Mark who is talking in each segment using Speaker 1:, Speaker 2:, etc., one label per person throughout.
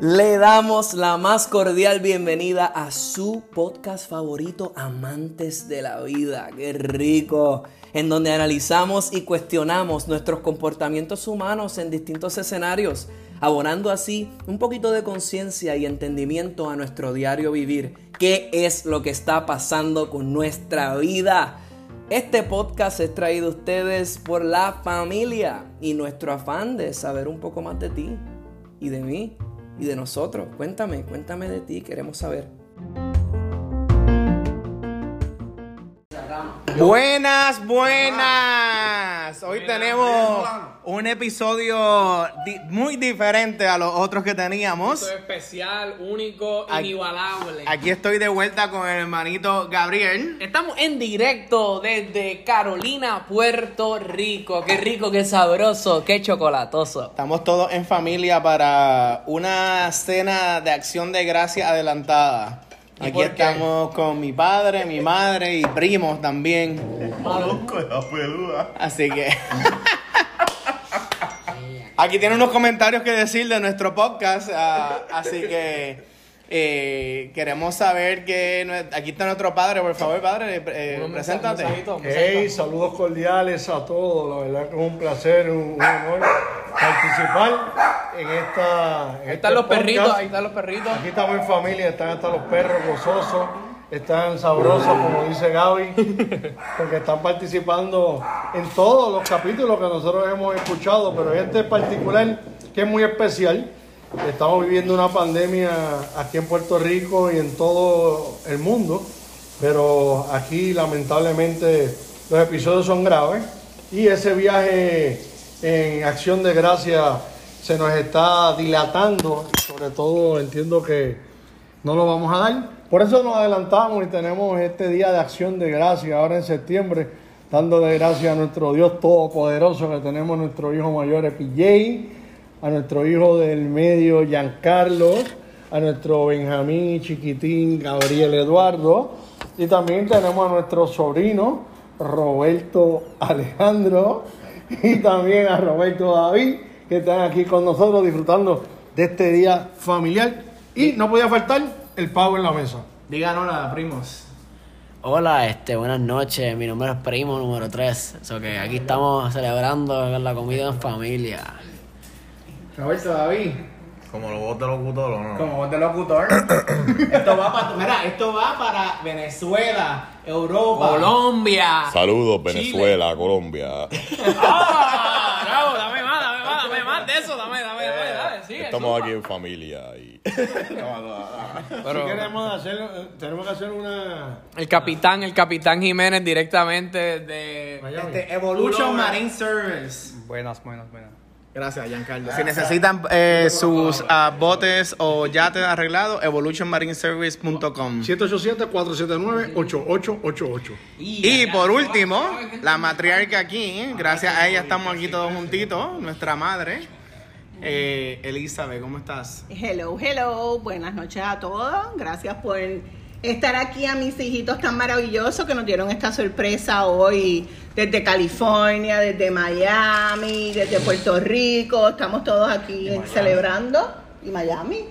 Speaker 1: Le damos la más cordial bienvenida a su podcast favorito, Amantes de la Vida. ¡Qué rico! En donde analizamos y cuestionamos nuestros comportamientos humanos en distintos escenarios, abonando así un poquito de conciencia y entendimiento a nuestro diario vivir. ¿Qué es lo que está pasando con nuestra vida? Este podcast es traído a ustedes por la familia y nuestro afán de saber un poco más de ti y de mí y de nosotros. Cuéntame, cuéntame de ti, queremos saber.
Speaker 2: Buenas, buenas. Hoy tenemos un episodio di- muy diferente a los otros que teníamos.
Speaker 3: Esto es especial, único,
Speaker 2: Aquí-
Speaker 3: inigualable.
Speaker 2: Aquí estoy de vuelta con el hermanito Gabriel.
Speaker 3: Estamos en directo desde Carolina, Puerto Rico. Qué rico, qué sabroso, qué chocolatoso.
Speaker 2: Estamos todos en familia para una cena de acción de gracia adelantada.
Speaker 3: ¿Y
Speaker 2: Aquí estamos con mi padre, mi madre y primos también.
Speaker 4: Conozco la peluda.
Speaker 2: Así que. Aquí tiene unos comentarios que decir de nuestro podcast. ah, así que. eh, queremos saber que. Aquí está nuestro padre, por favor, padre. eh, preséntate.
Speaker 3: mensajito,
Speaker 5: Hey, saludos cordiales a todos. La verdad que es un placer, un, un honor participar en esta. en
Speaker 3: Ahí
Speaker 5: este
Speaker 3: están los
Speaker 5: podcast.
Speaker 3: perritos, ahí están los perritos.
Speaker 5: Aquí estamos en familia, están hasta los perros gozosos, están sabrosos, como dice Gaby, porque están participando en todos los capítulos que nosotros hemos escuchado, pero este particular, que es muy especial. Estamos viviendo una pandemia aquí en Puerto Rico y en todo el mundo, pero aquí lamentablemente los episodios son graves y ese viaje en acción de gracia se nos está dilatando, sobre todo entiendo que no lo vamos a dar. Por eso nos adelantamos y tenemos este día de acción de gracia ahora en septiembre, dándole gracias a nuestro Dios Todopoderoso que tenemos nuestro hijo mayor EPJ, a nuestro hijo del medio Giancarlo, a nuestro Benjamín chiquitín Gabriel Eduardo y también tenemos a nuestro sobrino Roberto Alejandro y también a Roberto David que están aquí con nosotros disfrutando de este día familiar. Y no podía faltar el pavo en la mesa.
Speaker 2: Digan hola, primos.
Speaker 6: Hola, este, buenas noches. Mi nombre es Primo número 3. So que aquí estamos celebrando la comida en familia.
Speaker 2: Roberto David.
Speaker 4: Como los voz de locutor o no.
Speaker 2: Como voz de locutor. esto va para. Mira, esto va para Venezuela, Europa.
Speaker 3: Colombia.
Speaker 4: Saludos, Venezuela, Colombia.
Speaker 3: ¡Ah!
Speaker 4: Estamos aquí en familia y.
Speaker 5: Si queremos hacer, eh, tenemos que hacer una
Speaker 3: El capitán, el capitán Jiménez directamente de...
Speaker 2: Este, Evolution Marine Service.
Speaker 7: Buenas, buenas, buenas.
Speaker 2: Gracias, Giancarlo. Si necesitan eh, sus ah, botes o yates arreglados, evolutionmarineservice.com.
Speaker 5: 787-479-8888.
Speaker 2: Y por último, la matriarca aquí, gracias a ella estamos aquí todos juntitos, nuestra madre, eh, Elizabeth, ¿cómo estás?
Speaker 8: Hello, hello, buenas noches a todos. Gracias por estar aquí a mis hijitos tan maravillosos que nos dieron esta sorpresa hoy desde California, desde Miami, desde Puerto Rico. Estamos todos aquí celebrando y Miami.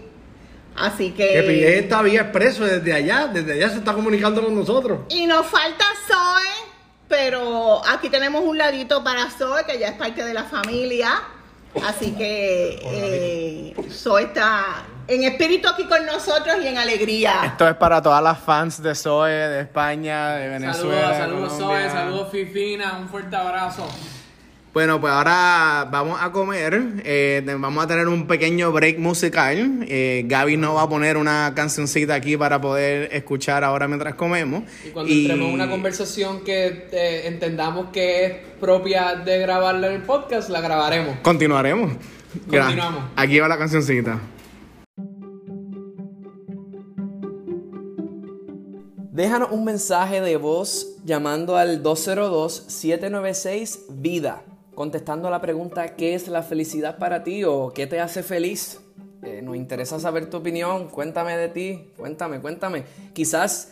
Speaker 8: Así
Speaker 5: Que
Speaker 8: que
Speaker 5: esta vía expreso desde allá, desde allá se está comunicando con nosotros.
Speaker 8: y nos falta Zoe, pero aquí tenemos un ladito para Zoe que ya es parte de la familia. Así que eh, Zoe está en espíritu aquí con nosotros y en alegría.
Speaker 2: Esto es para todas las fans de Zoe, de España, de Venezuela.
Speaker 3: Saludos, saludos. Zoe, saludos Fifina, un fuerte abrazo.
Speaker 2: Bueno, pues ahora vamos a comer. eh, vamos a tener un pequeño break musical. Eh, Gaby nos va a poner una cancioncita aquí para poder escuchar ahora mientras comemos.
Speaker 3: Y cuando entremos en una conversación que eh, entendamos que es propia de grabarla en el podcast, la grabaremos.
Speaker 2: Continuaremos.
Speaker 3: Continuamos.
Speaker 2: Aquí va la cancioncita.
Speaker 1: Déjanos un mensaje de voz llamando al 202-796-VIDA, contestando a la pregunta ¿qué es la felicidad para ti o qué te hace feliz? Eh, nos interesa saber tu opinión, cuéntame de ti, cuéntame, cuéntame. Quizás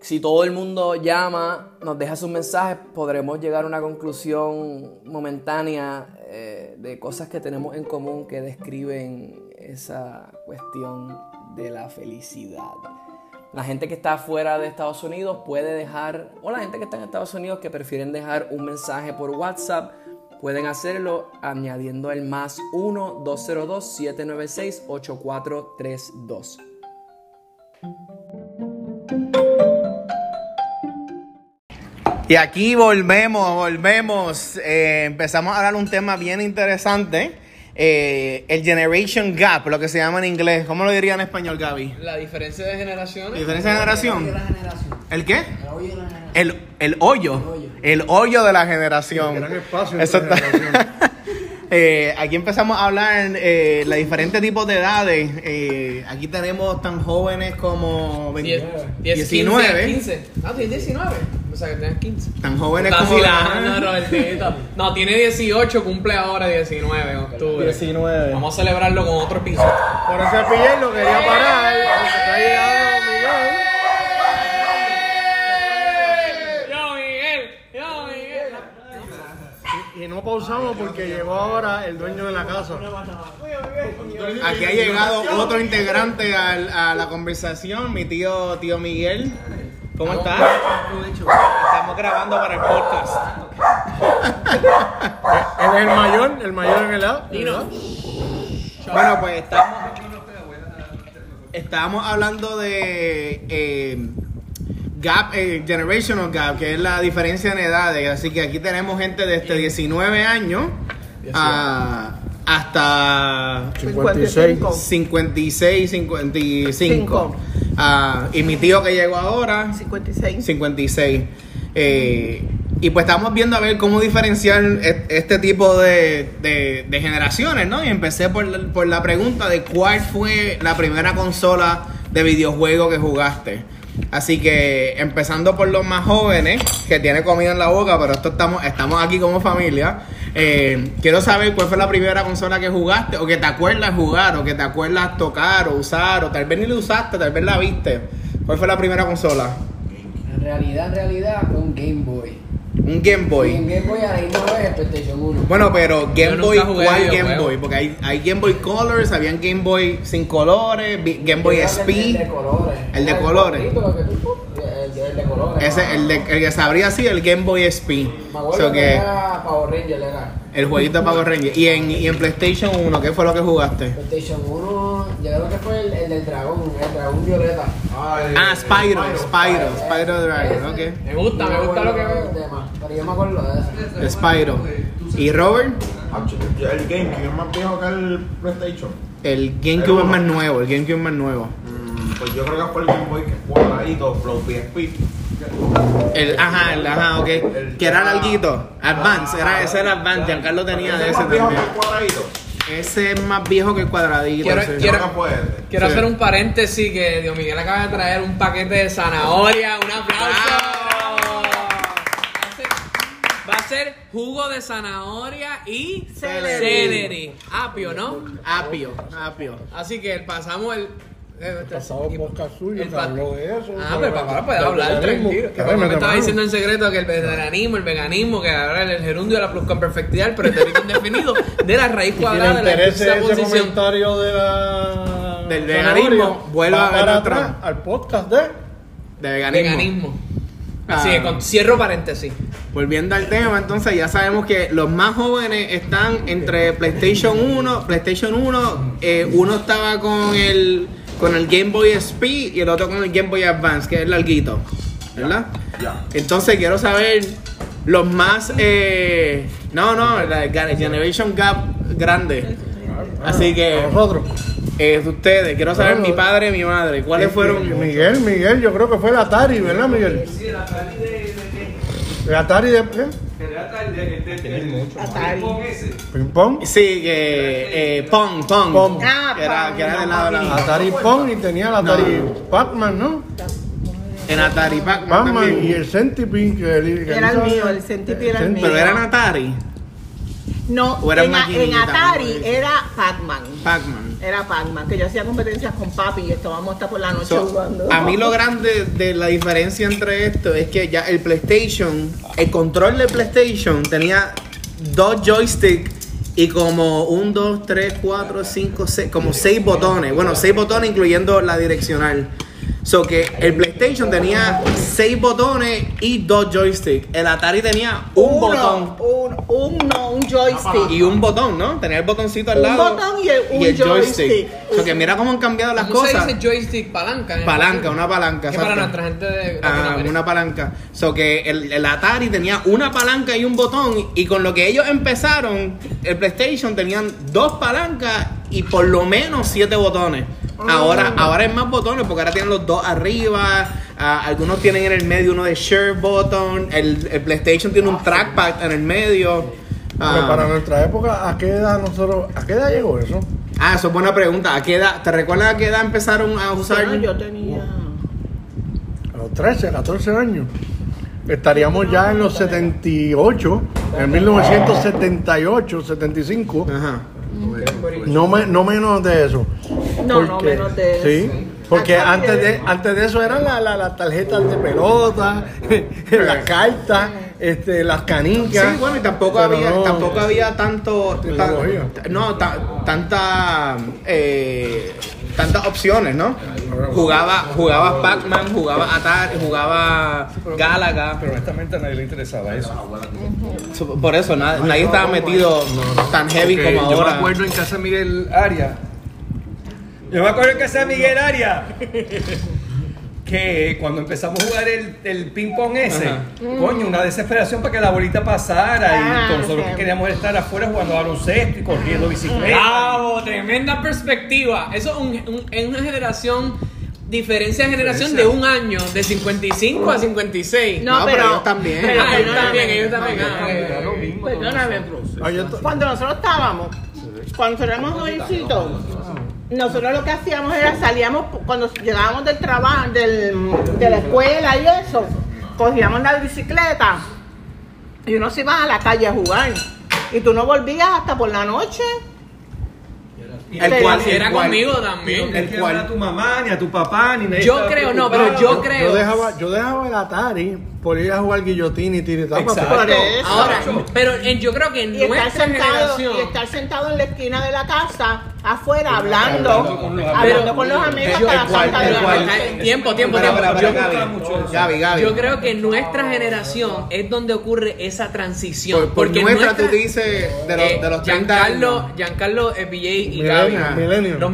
Speaker 1: si todo el mundo llama, nos deja sus mensajes, podremos llegar a una conclusión momentánea eh, de cosas que tenemos en común que describen esa cuestión de la felicidad. La gente que está fuera de Estados Unidos puede dejar, o la gente que está en Estados Unidos que prefieren dejar un mensaje por WhatsApp, pueden hacerlo añadiendo el más 1-202-796-8432.
Speaker 2: Y aquí volvemos, volvemos. Eh, empezamos a hablar un tema bien interesante. eh, el Generation Gap, lo que se llama en inglés. ¿Cómo lo diría en español, Gaby?
Speaker 3: La diferencia de generaciones.
Speaker 2: ¿Diferencia de generación? ¿El qué? El, el hoyo. El hoyo de la generación.
Speaker 5: Gran espacio
Speaker 2: Eso
Speaker 5: entre
Speaker 2: está-
Speaker 5: generaciones.
Speaker 2: Eh, aquí empezamos a hablar eh, los diferentes tipos de edades. Eh, aquí tenemos tan jóvenes como 20
Speaker 3: 10,
Speaker 2: 19.
Speaker 3: 15. Ah, tienes 19. O sea que tienes 15.
Speaker 2: Tan jóvenes
Speaker 3: Está
Speaker 2: como
Speaker 3: vacilando, Robertito. No, tiene 18, cumple ahora 19 en octubre.
Speaker 5: 19.
Speaker 3: Vamos a celebrarlo con otro episodio.
Speaker 5: Por ese pillar lo quería parar. No pausamos porque llegó ahora el dueño de la casa.
Speaker 2: Aquí ha llegado otro integrante a la conversación, mi tío, tío Miguel. ¿Cómo estás? Estamos grabando para el podcast.
Speaker 5: Él es el mayor, el mayor en el lado.
Speaker 2: Bueno, pues estamos, estábamos hablando de eh, gap, eh, generational gap, que es la diferencia en edades. Así que aquí tenemos gente desde 19 años a- hasta
Speaker 5: 56.
Speaker 2: 56, 55.
Speaker 8: Cinco.
Speaker 2: Ah, y mi tío que llegó ahora,
Speaker 8: 56.
Speaker 2: 56. Eh, y pues estamos viendo a ver cómo diferenciar e- este tipo de, de- de generaciones, ¿no? Y empecé por, la- por la pregunta de cuál fue la primera consola de videojuego que jugaste. Así que empezando por los más jóvenes, que tiene comida en la boca, pero esto estamos, estamos aquí como familia. eh, quiero saber cuál fue la primera consola que jugaste, o que te acuerdas jugar, o que te acuerdas tocar, o usar, o tal vez ni la usaste, tal vez la viste. ¿Cuál fue la primera consola?
Speaker 6: En realidad, en realidad, un Game Boy.
Speaker 2: Un Game Boy.
Speaker 6: en Game Boy a la misma vez el PlayStation 1.
Speaker 2: Bueno, pero Game
Speaker 3: nunca
Speaker 2: Boy,
Speaker 3: jugué
Speaker 2: ¿cuál Game
Speaker 3: videojuegos.
Speaker 2: Boy? Porque hay, hay Game Boy Colors, habían Game Boy sin colores, Game Boy
Speaker 6: Yo creo que El
Speaker 2: SP.
Speaker 6: de colores.
Speaker 2: El de
Speaker 6: Ah,
Speaker 2: colores.
Speaker 6: bonito, que tú- El, el de colores.
Speaker 2: Ese, el, de, el que se abría así, el Game Boy SP.
Speaker 6: Me acuerdo
Speaker 2: So
Speaker 6: que
Speaker 2: que
Speaker 6: era Power Ranger, era.
Speaker 2: el jueguito de Power Rangers. Y en, y en PlayStation 1, ¿qué fue lo que jugaste?
Speaker 6: PlayStation 1, yo creo que fue el, el del dragón, el dragón violeta.
Speaker 2: Ah, Spyro, Spyro, Spyro Dragon, ok.
Speaker 3: Me gusta, me gusta lo que veo.
Speaker 6: Pero yo me acuerdo de eso.
Speaker 2: Spyro. ¿Y Robert?
Speaker 4: El GameCube es más viejo que el PlayStation.
Speaker 2: El GameCube es más nuevo, el GameCube es más nuevo.
Speaker 4: Mm, Pues yo creo que fue el Game Boy que es cuadradito, Flow PSP.
Speaker 2: El, ajá, el, ajá, ok. Que era larguito. Advance, era, ese era Advance. Giancarlo tenía de
Speaker 4: ¿Ese
Speaker 2: también.
Speaker 4: el cuadradito?
Speaker 2: Ese es más viejo que el cuadradito.
Speaker 3: Quiero-
Speaker 2: sí.
Speaker 3: quiero-
Speaker 2: Sí.
Speaker 3: hacer un paréntesis que Dios Miguel acaba de traer un paquete de zanahoria. Un aplauso. Va a ser- Va a ser jugo de zanahoria y
Speaker 8: Celery.
Speaker 3: celery. Apio, ¿no?
Speaker 2: Apio, apio.
Speaker 3: Así que pasamos el. Eh,
Speaker 5: Pasado podcast suyo
Speaker 3: pa-
Speaker 5: habló de eso.
Speaker 3: Ah, pero papá puede hablar tranquilo. Que me estaba diciendo en secreto que el vegetarianismo, el veganismo, que ahora el gerundio de la pluscuamperfectidad, el pretérito indefinido de la raíz cuadrada de la
Speaker 5: ese
Speaker 3: posición.
Speaker 5: comentario de la
Speaker 2: Del veganismo, vuelva
Speaker 5: va
Speaker 2: a ver
Speaker 5: atrás al podcast de
Speaker 2: De veganismo.
Speaker 3: Así
Speaker 2: Ah.
Speaker 3: que con, cierro paréntesis.
Speaker 2: Volviendo al tema, entonces ya sabemos que los más jóvenes están entre PlayStation 1, PlayStation 1, eh, uno estaba con el con el Game Boy SP y el otro con el Game Boy Advance, que es larguito, ¿verdad?
Speaker 4: Ya.
Speaker 2: Entonces quiero saber los más, eh, no, no, la Generation Gap grande. Así que
Speaker 5: nosotros.
Speaker 2: eh, ustedes, quiero saber
Speaker 5: Bueno,
Speaker 2: mi padre y mi madre, ¿cuáles fueron?
Speaker 5: Miguel, Miguel, yo creo que fue el Atari, ¿verdad, Miguel? Sí, el Atari de. ¿El Atari de qué?
Speaker 8: Atari.
Speaker 5: ¿Ping pong?
Speaker 2: Sí, que eh, Pong, Pong,
Speaker 5: Pong.
Speaker 8: Ah,
Speaker 2: que era,
Speaker 8: Pong,
Speaker 2: que era
Speaker 8: no,
Speaker 2: del lado de la
Speaker 5: Atari Pong y tenía el Atari Pac-Man, ¿no?
Speaker 2: En Atari Pac-Man
Speaker 5: Pac-Man y el Centipede que, el- que
Speaker 8: Era el mío, el Centipede era el mío.
Speaker 2: Pero era en Atari.
Speaker 8: No,
Speaker 2: ¿O era
Speaker 8: en? Atari era Pac-Man.
Speaker 2: Pac-Man.
Speaker 8: Era Pac-Man, que yo hacía competencias con papi y estábamos hasta por la noche
Speaker 2: So,
Speaker 8: jugando.
Speaker 2: a mí lo grande de la diferencia entre esto es que ya el PlayStation, el control de PlayStation tenía dos joysticks y como un, dos, tres, cuatro, cinco, seis, como seis botones. Bueno, seis botones incluyendo la direccional. So que el PlayStation tenía seis botones y dos joysticks. El Atari tenía un
Speaker 8: Uno,
Speaker 2: botón.
Speaker 8: Un, un, no, un joystick.
Speaker 2: Y un botón, ¿no? Tenía el botoncito al
Speaker 8: Un
Speaker 2: lado.
Speaker 8: botón y el- un joystick.
Speaker 2: So que mira cómo han cambiado las
Speaker 3: ¿Cómo
Speaker 2: cosas.
Speaker 3: se dice joystick? Palanca.
Speaker 2: Palanca, una palanca.
Speaker 3: Que para nuestra gente de
Speaker 2: Ah, una palanca. So que el, el Atari tenía una palanca y un botón. Y con lo que ellos empezaron, el PlayStation tenían dos palancas y por lo menos siete botones. Ahora, ahora es más botones porque ahora tienen los dos arriba. ah, algunos tienen en el medio uno de share button. El, el PlayStation tiene un trackpad en el medio.
Speaker 5: Pero para nuestra época, ¿a qué edad nosotros, a qué edad llegó eso?
Speaker 2: ah, eso es buena pregunta. ¿A qué edad, ¿Te recuerdas a qué edad empezaron a usar?
Speaker 8: Bueno, yo tenía.
Speaker 5: A los 13, 14 años. Estaríamos ya en los 78, en 1978, 75.
Speaker 2: Ajá.
Speaker 5: No, me- no menos de eso.
Speaker 8: No, no menos de eso.
Speaker 5: Sí, porque antes de, antes de eso eran las la, las tarjetas de pelota, las cartas, este, las canicas.
Speaker 2: Sí, bueno, y tampoco había,
Speaker 5: no-
Speaker 2: tampoco había tanto, tan- no, ta- tanta, eh, tantas opciones, ¿no? Jugaba, jugaba Pac-Man, jugaba Atari, jugaba Galaga,
Speaker 7: Pero honestamente a nadie le interesaba eso.
Speaker 2: So, por eso na- nadie estaba metido tan heavy como
Speaker 7: yo me
Speaker 2: ahora.
Speaker 7: acuerdo en casa Miguel Aria. Yo me acuerdo casa de Miguel Aria. Que cuando empezamos a jugar el, el ping-pong ese,
Speaker 2: Ajá.
Speaker 7: coño, una desesperación para que la bolita pasara.
Speaker 8: Ah,
Speaker 7: y nosotros
Speaker 8: sí.
Speaker 7: que queríamos estar afuera jugando baloncesto y corriendo bicicleta.
Speaker 3: ¡Bravo! Tremenda perspectiva. Eso es, un- un- es una generación, diferencia de generación de un año, de 55 a 56.
Speaker 8: No,
Speaker 2: No, pero
Speaker 8: pero,
Speaker 2: ellos también.
Speaker 8: pero
Speaker 3: Ah, ellos también, ellos también. Ah,
Speaker 7: Era lo mismo.
Speaker 8: Perdóname.
Speaker 5: Ah, yo to-
Speaker 8: Cuando nosotros estábamos, cuando éramos jovencitos, nosotros lo que hacíamos era salíamos, cuando llegábamos del trabajo, del, de la escuela y eso, cogíamos la bicicleta y uno se iba a la calle a jugar. Y tú no volvías hasta por la noche.
Speaker 2: El cual,
Speaker 3: Si era
Speaker 2: el cual-
Speaker 3: conmigo también.
Speaker 7: quiero ver a tu mamá, ni a tu papá, ni nadie
Speaker 3: Yo creo, no, pero yo creo.
Speaker 5: Yo dejaba, yo dejaba el Atari por ir a jugar guillotina y tiritapa.
Speaker 7: Exacto.
Speaker 8: Eso.
Speaker 3: Ahora, pero en- yo creo que en
Speaker 8: Y estar,
Speaker 3: nuestra
Speaker 8: sentado,
Speaker 3: generación.
Speaker 8: y estar sentado en la esquina de la casa, afuera, hablando,
Speaker 7: hablando con los
Speaker 8: hablando
Speaker 3: amigos.
Speaker 8: con los amigos
Speaker 2: Yo-
Speaker 8: hasta
Speaker 2: el
Speaker 8: la santa de la
Speaker 3: Tiempo, tiempo, tiempo. Yo-
Speaker 2: Gaby. Gaby.
Speaker 3: Yo creo que en nuestra generación es donde ocurre esa transición.
Speaker 2: Por, por
Speaker 3: porque
Speaker 2: nuestra,
Speaker 3: nuestra-
Speaker 2: tú dices de los,
Speaker 3: eh,
Speaker 2: de los 30
Speaker 3: Giancarlo,
Speaker 2: años.
Speaker 3: Giancarlo, eh, y Gaby. Los millennials.
Speaker 2: Los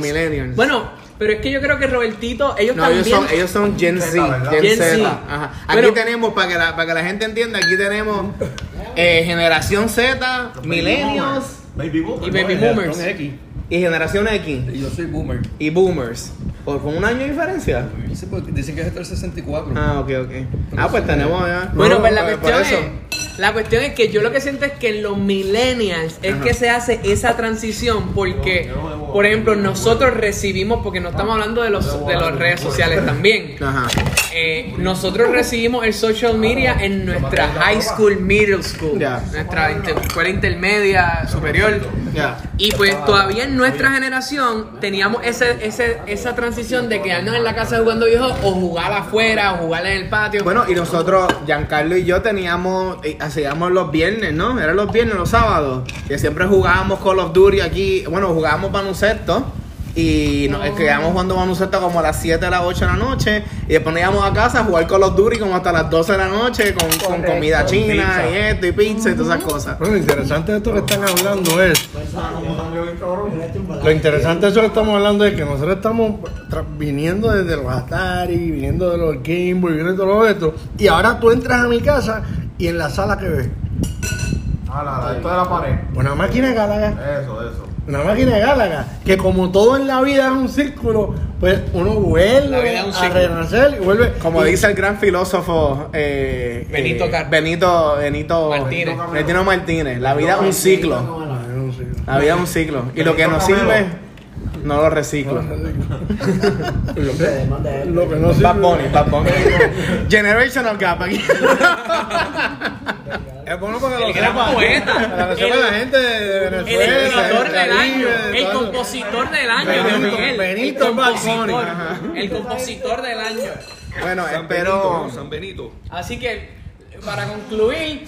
Speaker 2: millennials.
Speaker 3: Bueno, pero es que yo creo que Robertito, ellos
Speaker 2: No, ellos
Speaker 3: también.
Speaker 2: son, ellos son Gen Z. Gen,
Speaker 3: Gen
Speaker 2: Z.
Speaker 3: Z.
Speaker 2: Ajá. Aquí tenemos, para que, la, para que la gente entienda, aquí tenemos eh, generación Z, millennials
Speaker 4: Baby boomer.
Speaker 3: Y baby
Speaker 7: No,
Speaker 3: boomers.
Speaker 7: X.
Speaker 2: y generación X
Speaker 7: Y yo soy boomer.
Speaker 2: y boomers. ¿Por, ¿Con un año de diferencia?
Speaker 7: Dicen que es hasta el 64.
Speaker 2: Ah, ok, ok. Ah, pues tenemos ya.
Speaker 3: Bueno,
Speaker 2: No,
Speaker 3: pues la cuestión, es, la cuestión es que yo lo que siento es que en los millennials es que se hace esa transición porque, por ejemplo, nosotros recibimos, porque no estamos hablando de los de las redes sociales también,
Speaker 2: Ajá.
Speaker 3: Eh, nosotros recibimos el social media en nuestra high school, middle school,
Speaker 2: Ya.
Speaker 3: nuestra inter- escuela intermedia, superior.
Speaker 2: Ya.
Speaker 3: Y pues todavía en nuestra generación teníamos ese, ese, esa transición de quedarnos en la casa jugando viejos o jugar afuera o jugar en el patio.
Speaker 2: Bueno, y nosotros, Giancarlo y yo teníamos, eh, hacíamos los viernes, ¿no? Eran los viernes, los sábados. Que siempre jugábamos Call of Duty aquí. Bueno, jugábamos baloncesto. Y nos eh, quedábamos jugando baloncesto como a las 7 a las 8 de la noche. Y después nos íbamos a casa a jugar Call of Duty como hasta las 12 de la noche con, con comida china y esto y pizza y todas esas cosas.
Speaker 5: Bueno, lo interesante de esto que están hablando es. Lo interesante de eso que estamos hablando es que nosotros estamos viniendo desde los Atari, viniendo de los Game Boy, viniendo de todo esto. Y ahora tú entras a mi casa y en la sala que ves,
Speaker 4: Ah, la, la, esto de la pared.
Speaker 5: una máquina de Galaga.
Speaker 4: Eso, eso.
Speaker 5: Una máquina de Gálaga, que como todo en la vida es un círculo, pues uno vuelve
Speaker 3: un
Speaker 5: a renacer y vuelve.
Speaker 2: Como
Speaker 5: y-
Speaker 2: dice el gran filósofo eh,
Speaker 3: Benito
Speaker 2: eh, Benito, Benito
Speaker 3: Martínez.
Speaker 2: Benito Martínez. La vida es un ciclo.
Speaker 5: Ah, es un ciclo.
Speaker 2: La vida es un ciclo. Y lo que nos sirve, no lo reciclo.
Speaker 5: Lo que no sirve.
Speaker 2: Bad Bunny, Bad Bunny. Generational Gap aquí.
Speaker 5: Es bueno para que
Speaker 3: El
Speaker 5: lo
Speaker 3: gran
Speaker 5: sepa.
Speaker 3: poeta. El-
Speaker 5: la gente de
Speaker 3: El escritor
Speaker 5: del
Speaker 3: del año, el compositor del año,
Speaker 5: Benito-
Speaker 3: Dios Miguel.
Speaker 5: Benito
Speaker 3: el compositor,
Speaker 5: Balconi.
Speaker 3: el compositor del año.
Speaker 2: Bueno,
Speaker 4: San
Speaker 2: espero.
Speaker 4: Benito, ¿no? San Benito.
Speaker 3: Así que, para concluir,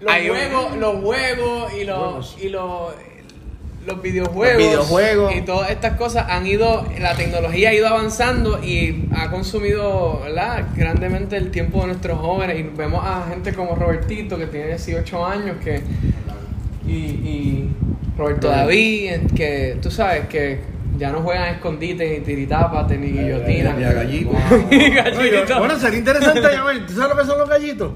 Speaker 3: los
Speaker 2: Hay un-
Speaker 3: juegos, los juegos y los, y los, los videojuegos,
Speaker 2: Los videojuegos.
Speaker 3: y todas estas cosas han ido, la tecnología ha ido avanzando y ha consumido ¿verdad? grandemente el tiempo de nuestros jóvenes. Y vemos a gente como Robertito, que tiene 18 años, que y, y Roberto David, eh, que tú sabes que ya no juegan a escondite, ni tiritápate, ni guillotina.
Speaker 4: ni a gallito.
Speaker 3: Ni
Speaker 5: Oye,
Speaker 3: gallito.
Speaker 5: Bueno, sería interesante llamar. ¿Tú sabes lo que son los gallitos?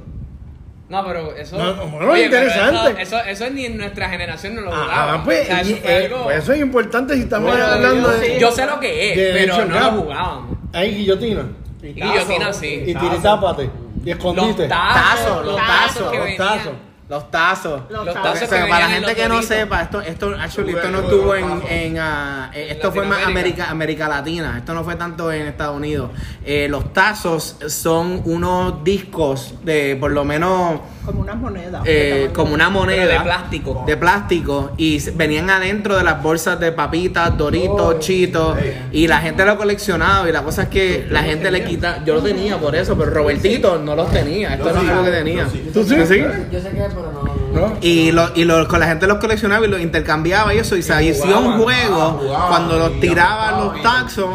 Speaker 3: No, pero eso.
Speaker 5: No, no, bueno,
Speaker 3: Oye, pero
Speaker 5: interesante.
Speaker 3: Eso, eso, eso es ni en nuestra generación no lo
Speaker 5: Ah,
Speaker 3: jugaba.
Speaker 5: pues,
Speaker 3: O sea, eso
Speaker 5: y, eh,
Speaker 3: algo-
Speaker 5: pues eso es importante si estamos
Speaker 3: Bueno,
Speaker 5: hablando
Speaker 3: yo,
Speaker 5: de.
Speaker 3: yo sé lo que es, pero no lo jugábamos.
Speaker 5: Hay guillotina.
Speaker 3: Y guillotina sí.
Speaker 5: Y tiritápate. Y escondite.
Speaker 3: Los tazos,
Speaker 2: Tazos,
Speaker 3: los
Speaker 2: los
Speaker 3: tazos
Speaker 5: los
Speaker 3: venían.
Speaker 5: tazos.
Speaker 2: Los tazos.
Speaker 8: Los tazos.
Speaker 2: O sea, para la gente que no sepa, esto, esto, actually, esto no estuvo en, en, ah, eh, esto fue más. América, América Latina, esto no fue tanto en Estados Unidos. Eh, los tazos son unos discos de por lo menos
Speaker 8: Como unas monedas.
Speaker 2: eh, como una moneda
Speaker 3: Pero de plástico.
Speaker 2: de plástico y venían adentro de las bolsas de papitas, doritos, chitos y la gente lo coleccionaba y la cosa es que la gente le quita, yo lo tenía por eso, pero Robertito no los tenía, esto no es algo que tenía.
Speaker 5: ¿Tú sí?
Speaker 6: Yo sé que, pero no.
Speaker 5: ¿No?
Speaker 2: Y, lo, y lo- con la gente los coleccionaba y los intercambiaba y eso. Y se hacía un juego.
Speaker 4: ah,
Speaker 2: cuando los tiraban los taxos,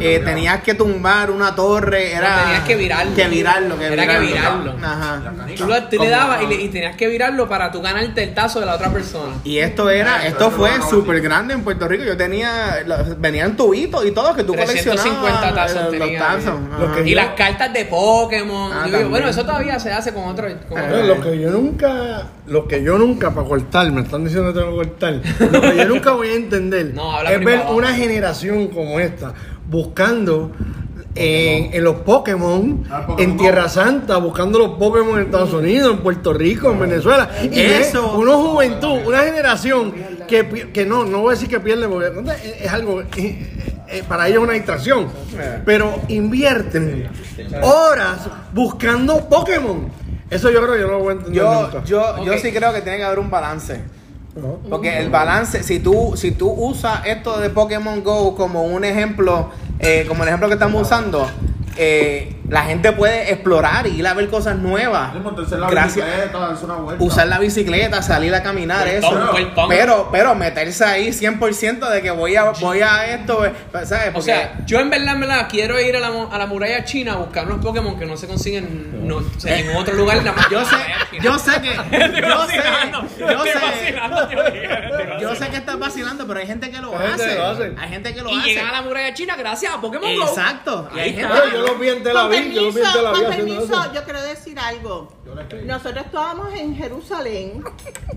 Speaker 2: eh, tenías que tumbar una torre. Era,
Speaker 3: No, tenías que virarlo.
Speaker 2: Que virarlo, que
Speaker 3: Era que virarlo.
Speaker 2: Ajá.
Speaker 3: Tú, lo, tú le dabas y, le- y tenías que virarlo para tú ganarte el tazo de la otra persona.
Speaker 2: Y esto era, esto fue súper grande en Puerto Rico. Yo tenía, venían tubitos y todo que tú
Speaker 3: 350
Speaker 2: coleccionabas.
Speaker 3: tazos
Speaker 2: eh, los
Speaker 3: tenía,
Speaker 2: tazos.
Speaker 3: Y las cartas de Pokémon.
Speaker 2: Ah,
Speaker 3: Yo bueno, eso todavía se hace con otro. con
Speaker 2: Eh,
Speaker 3: otro-
Speaker 5: lo que yo nunca, lo que yo nunca para cortar, me están diciendo que tengo que cortar, lo que yo nunca voy a entender
Speaker 3: No,
Speaker 5: es ver una generación como esta buscando en, en los Pokémon,
Speaker 4: Ah, Pokémon
Speaker 5: en. Tierra Santa, buscando los Pokémon en Estados Unidos, en Puerto Rico, en Venezuela. Y
Speaker 2: Eso.
Speaker 5: una juventud, una generación que, que no, no voy a decir que pierde, porque es, algo, para ellos es una distracción, pero invierten horas buscando Pokémon. Eso yo creo que yo no lo voy a entender
Speaker 2: Yo,
Speaker 5: nunca.
Speaker 2: yo, yo sí creo que tiene que haber un balance. Porque el balance, si tú, si tú usas esto de Pokémon Go como un ejemplo, eh, como el ejemplo que estamos usando, eh, la gente puede explorar y ir a ver cosas nuevas.
Speaker 4: Montarse en la
Speaker 2: Gracias.
Speaker 4: bicicleta, darse una vuelta.
Speaker 2: Usar la bicicleta, salir a caminar,
Speaker 3: Vueltón,
Speaker 2: eso.
Speaker 3: vueltón.
Speaker 2: Pero, pero meterse ahí 100% de que voy a, voy a esto, eh, ¿sabes?
Speaker 3: O
Speaker 2: Porque-
Speaker 3: sea, yo en verdad, en verdad, quiero ir a la, a la muralla china a buscar unos Pokémon que no se consiguen no, o sea, en otro lugar. nada más
Speaker 2: yo sé, yo sé que, yo sé, yo sé,
Speaker 3: vacilando, tío Miguel.
Speaker 2: yo sé que estás vacilando, pero hay gente que lo
Speaker 5: Hay gente
Speaker 2: hace.
Speaker 5: que lo hace.
Speaker 2: Hay gente que lo
Speaker 3: Y
Speaker 2: hace.
Speaker 3: llegan a la muralla china gracias a Pokémon Go.
Speaker 2: Exacto.
Speaker 3: Y
Speaker 2: Hay gente-
Speaker 5: yo lo vi en Tel Aviv, yo lo vi en
Speaker 8: permiso,
Speaker 5: Tel Aviv
Speaker 8: con
Speaker 5: haciendo
Speaker 8: permiso,
Speaker 5: eso.
Speaker 8: yo quiero decir algo. Nosotros estábamos en Jerusalén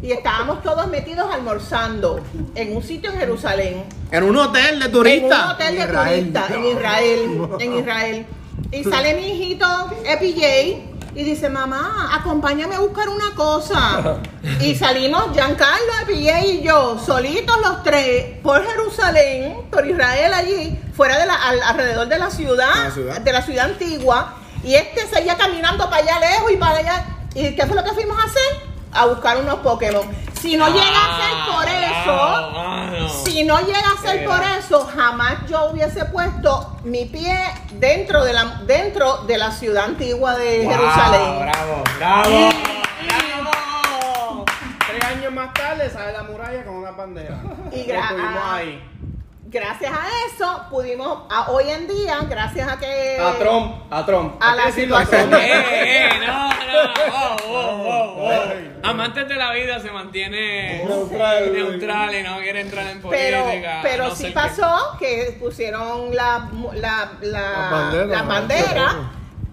Speaker 8: y estábamos todos metidos almorzando en un sitio en Jerusalén.
Speaker 2: En un hotel de
Speaker 8: En un
Speaker 2: turistas.
Speaker 8: hotel de
Speaker 5: Israel.
Speaker 8: turistas en Israel. En Israel. Y sale mi hijito, EPJ, y dice, mamá, acompáñame a buscar una cosa. Y salimos Giancarlo, EPJ y yo, solitos los tres, por Jerusalén, por Israel allí, fuera de la, al- alrededor de la ciudad,
Speaker 2: La ciudad.
Speaker 8: de la ciudad antigua. Y este seguía caminando para allá lejos y para allá. ¿Y qué fue lo que fuimos a hacer? A buscar unos Pokémon. Si no llega a ser por eso, si no llega a ser
Speaker 3: Qué
Speaker 8: por eso, jamás yo hubiese puesto mi pie dentro de la, dentro de la ciudad antigua de
Speaker 3: Wow,
Speaker 8: Jerusalén.
Speaker 3: Bravo, bravo.
Speaker 2: Tres años más tarde sale la muralla con una bandera.
Speaker 8: Y gra-
Speaker 2: Estuvimos
Speaker 8: ah,
Speaker 2: ahí.
Speaker 8: Gracias a eso pudimos, a- hoy en día, gracias a que...
Speaker 7: A Trump, a Trump.
Speaker 8: A la situación.
Speaker 7: Trump.
Speaker 3: Eh, eh, no, no, oh, oh, oh, oh. Amantes de la vida se mantiene
Speaker 5: Neutral.
Speaker 3: neutral y no quiere entrar en
Speaker 8: Pero,
Speaker 3: política.
Speaker 8: pero
Speaker 3: no
Speaker 8: sí pasó que pusieron la, la, la,
Speaker 5: La bandera.
Speaker 8: la bandera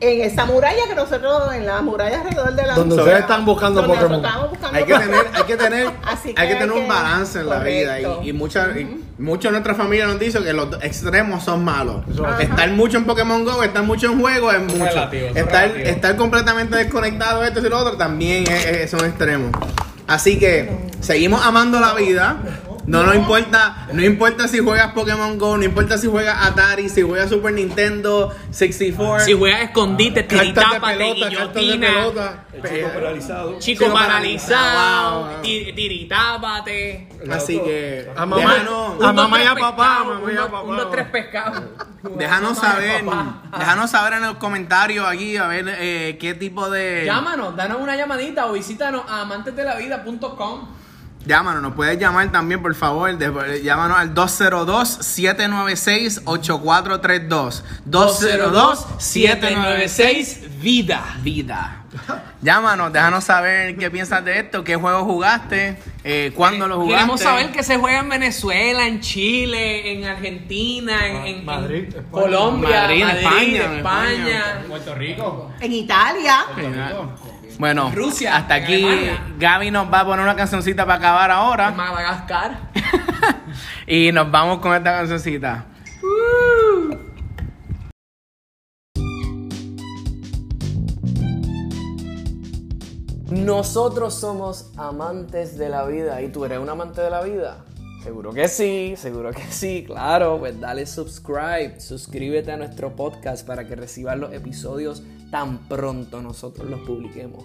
Speaker 8: en esa muralla que nosotros, en la muralla alrededor de la...
Speaker 5: Donde ustedes están buscando
Speaker 8: donde
Speaker 5: Pokémon.
Speaker 8: buscando
Speaker 2: Hay que tener, hay que tener,
Speaker 8: Así que
Speaker 2: hay que
Speaker 8: hay
Speaker 2: tener un balance en la vida y,
Speaker 8: correcto.
Speaker 2: y mucha- y mucho de nuestra familia nos dice que los extremos son malos. Estar mucho en Pokémon Go, estar mucho en juego es mucho.
Speaker 3: relativo,
Speaker 2: estar,
Speaker 3: relativo.
Speaker 2: estar completamente desconectado de esto y lo otro también es, es- son extremos. Así que seguimos amando la vida, No nos importa, no importa si juegas Pokémon Go, no importa si juegas Atari, si juegas Super Nintendo 64.
Speaker 1: Si juegas escondite, tiritápate, guillotina.
Speaker 5: pelota.
Speaker 7: El chico paralizado.
Speaker 1: Chico
Speaker 2: Chico
Speaker 1: paralizado, ti- tiritápate.
Speaker 2: Así que
Speaker 5: A mamá,
Speaker 2: déjanos,
Speaker 5: a mamá y a papá, a mamá y a papá.
Speaker 1: un, dos, tres pescados.
Speaker 2: déjanos saber, déjanos saber en los comentarios aquí a ver eh, qué tipo de
Speaker 1: Llámanos, danos una llamadita o visítanos a amantesdelavida.com.
Speaker 2: Llámanos, nos puedes llamar también, por favor. de- llámanos al 202-796-8432. 202-796
Speaker 1: vida.
Speaker 2: vida. Llámanos, déjanos saber qué piensas de esto, qué juego jugaste, eh, cuándo lo jugaste.
Speaker 1: Queremos saber que se juega en Venezuela, en Chile, en Argentina, en, en-
Speaker 5: Madrid, España.
Speaker 1: Colombia,
Speaker 2: Madrid,
Speaker 1: Madrid,
Speaker 2: España, en
Speaker 1: España.
Speaker 7: Puerto Rico.
Speaker 8: En Italia.
Speaker 2: Bueno,
Speaker 1: Rusia,
Speaker 2: hasta aquí
Speaker 1: Alemania.
Speaker 2: Gaby nos va a poner una cancioncita para acabar ahora.
Speaker 1: Madagascar.
Speaker 2: y nos vamos con esta cancioncita.
Speaker 1: Nosotros somos amantes de la vida. ¿Y tú eres un amante de la vida? Seguro que sí, seguro que sí, claro. Pues dale subscribe, suscríbete a nuestro podcast para que recibas los episodios tan pronto nosotros los publiquemos.